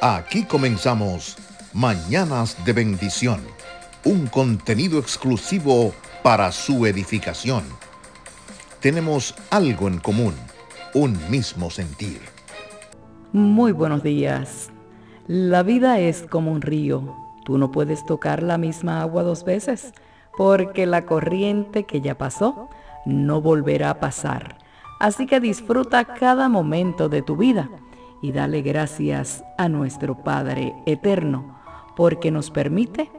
Aquí comenzamos Mañanas de Bendición, un contenido exclusivo para su edificación. Tenemos algo en común, un mismo sentir. Muy buenos días. La vida es como un río. Tú no puedes tocar la misma agua dos veces, porque la corriente que ya pasó no volverá a pasar. Así que disfruta cada momento de tu vida y dale gracias a nuestro Padre Eterno, porque nos permite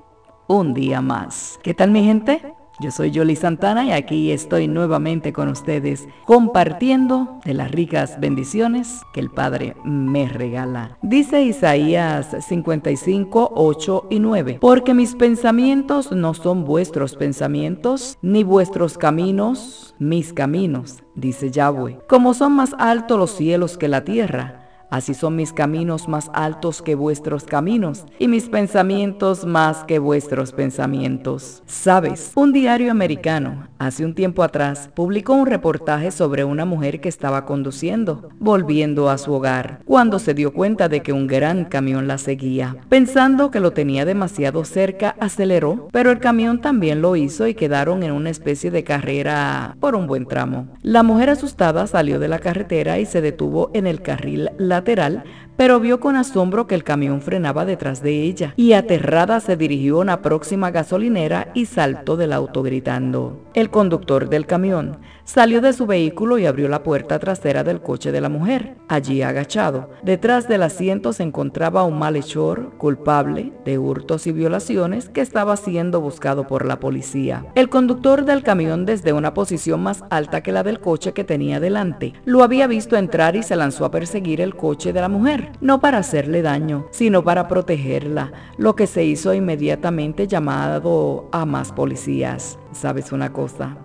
un día más. ¿Qué tal mi gente? Yo soy Yoli Santana y aquí estoy nuevamente con ustedes compartiendo de las ricas bendiciones que el Padre me regala. Dice Isaías 55, 8 y 9, porque mis pensamientos no son vuestros pensamientos, ni vuestros caminos mis caminos, dice Yahweh. Como son más altos los cielos que la tierra, Así son mis caminos más altos que vuestros caminos y mis pensamientos más que vuestros pensamientos. Sabes, un diario americano hace un tiempo atrás publicó un reportaje sobre una mujer que estaba conduciendo, volviendo a su hogar, cuando se dio cuenta de que un gran camión la seguía. Pensando que lo tenía demasiado cerca, aceleró, pero el camión también lo hizo y quedaron en una especie de carrera por un buen tramo. La mujer asustada salió de la carretera y se detuvo en el carril lateral lateral, pero vio con asombro que el camión frenaba detrás de ella y aterrada se dirigió a una próxima gasolinera y saltó del auto gritando. El conductor del camión salió de su vehículo y abrió la puerta trasera del coche de la mujer. Allí agachado, detrás del asiento se encontraba un malhechor culpable de hurtos y violaciones que estaba siendo buscado por la policía. El conductor del camión desde una posición más alta que la del coche que tenía delante, lo había visto entrar y se lanzó a perseguir el coche de la mujer no para hacerle daño, sino para protegerla, lo que se hizo inmediatamente llamado a más policías. ¿Sabes una cosa?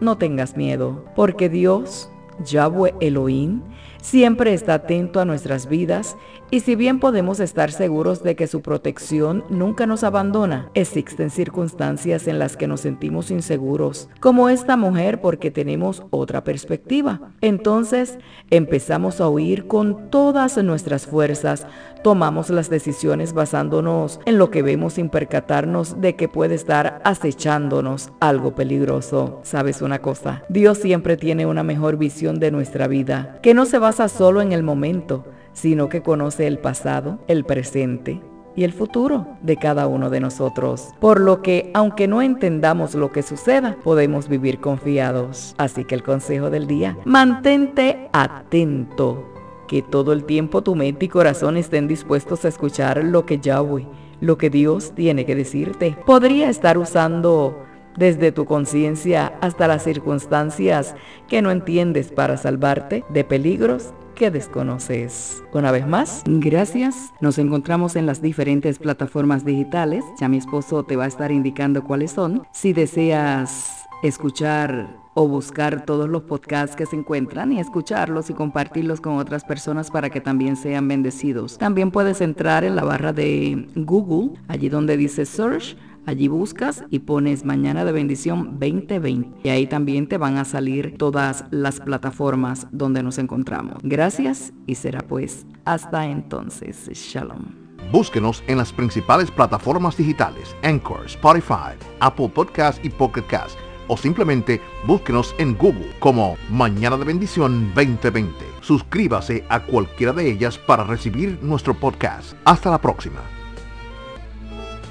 No tengas miedo, porque Dios, Yahweh Elohim, siempre está atento a nuestras vidas y si bien podemos estar seguros de que su protección nunca nos abandona, existen circunstancias en las que nos sentimos inseguros, como esta mujer porque tenemos otra perspectiva. Entonces empezamos a huir con todas nuestras fuerzas, tomamos las decisiones basándonos en lo que vemos sin percatarnos de que puede estar acechándonos algo peligroso. ¿Sabes una cosa? Dios siempre tiene una mejor visión de nuestra vida, que no se basa solo en el momento, sino que conoce el pasado, el presente y el futuro de cada uno de nosotros. Por lo que, aunque no entendamos lo que suceda, podemos vivir confiados. Así que el consejo del día, mantente atento, que todo el tiempo tu mente y corazón estén dispuestos a escuchar lo que Yahweh, lo que Dios tiene que decirte. Podría estar usando desde tu conciencia hasta las circunstancias que no entiendes para salvarte de peligros que desconoces. Una vez más, gracias. Nos encontramos en las diferentes plataformas digitales. Ya mi esposo te va a estar indicando cuáles son. Si deseas escuchar o buscar todos los podcasts que se encuentran y escucharlos y compartirlos con otras personas para que también sean bendecidos. También puedes entrar en la barra de Google, allí donde dice Search Allí buscas y pones Mañana de Bendición 2020 y ahí también te van a salir todas las plataformas donde nos encontramos. Gracias y será pues hasta entonces. Shalom. Búsquenos en las principales plataformas digitales, Anchor, Spotify, Apple Podcast y Pocket Cast, o simplemente búsquenos en Google como Mañana de Bendición 2020. Suscríbase a cualquiera de ellas para recibir nuestro podcast. Hasta la próxima.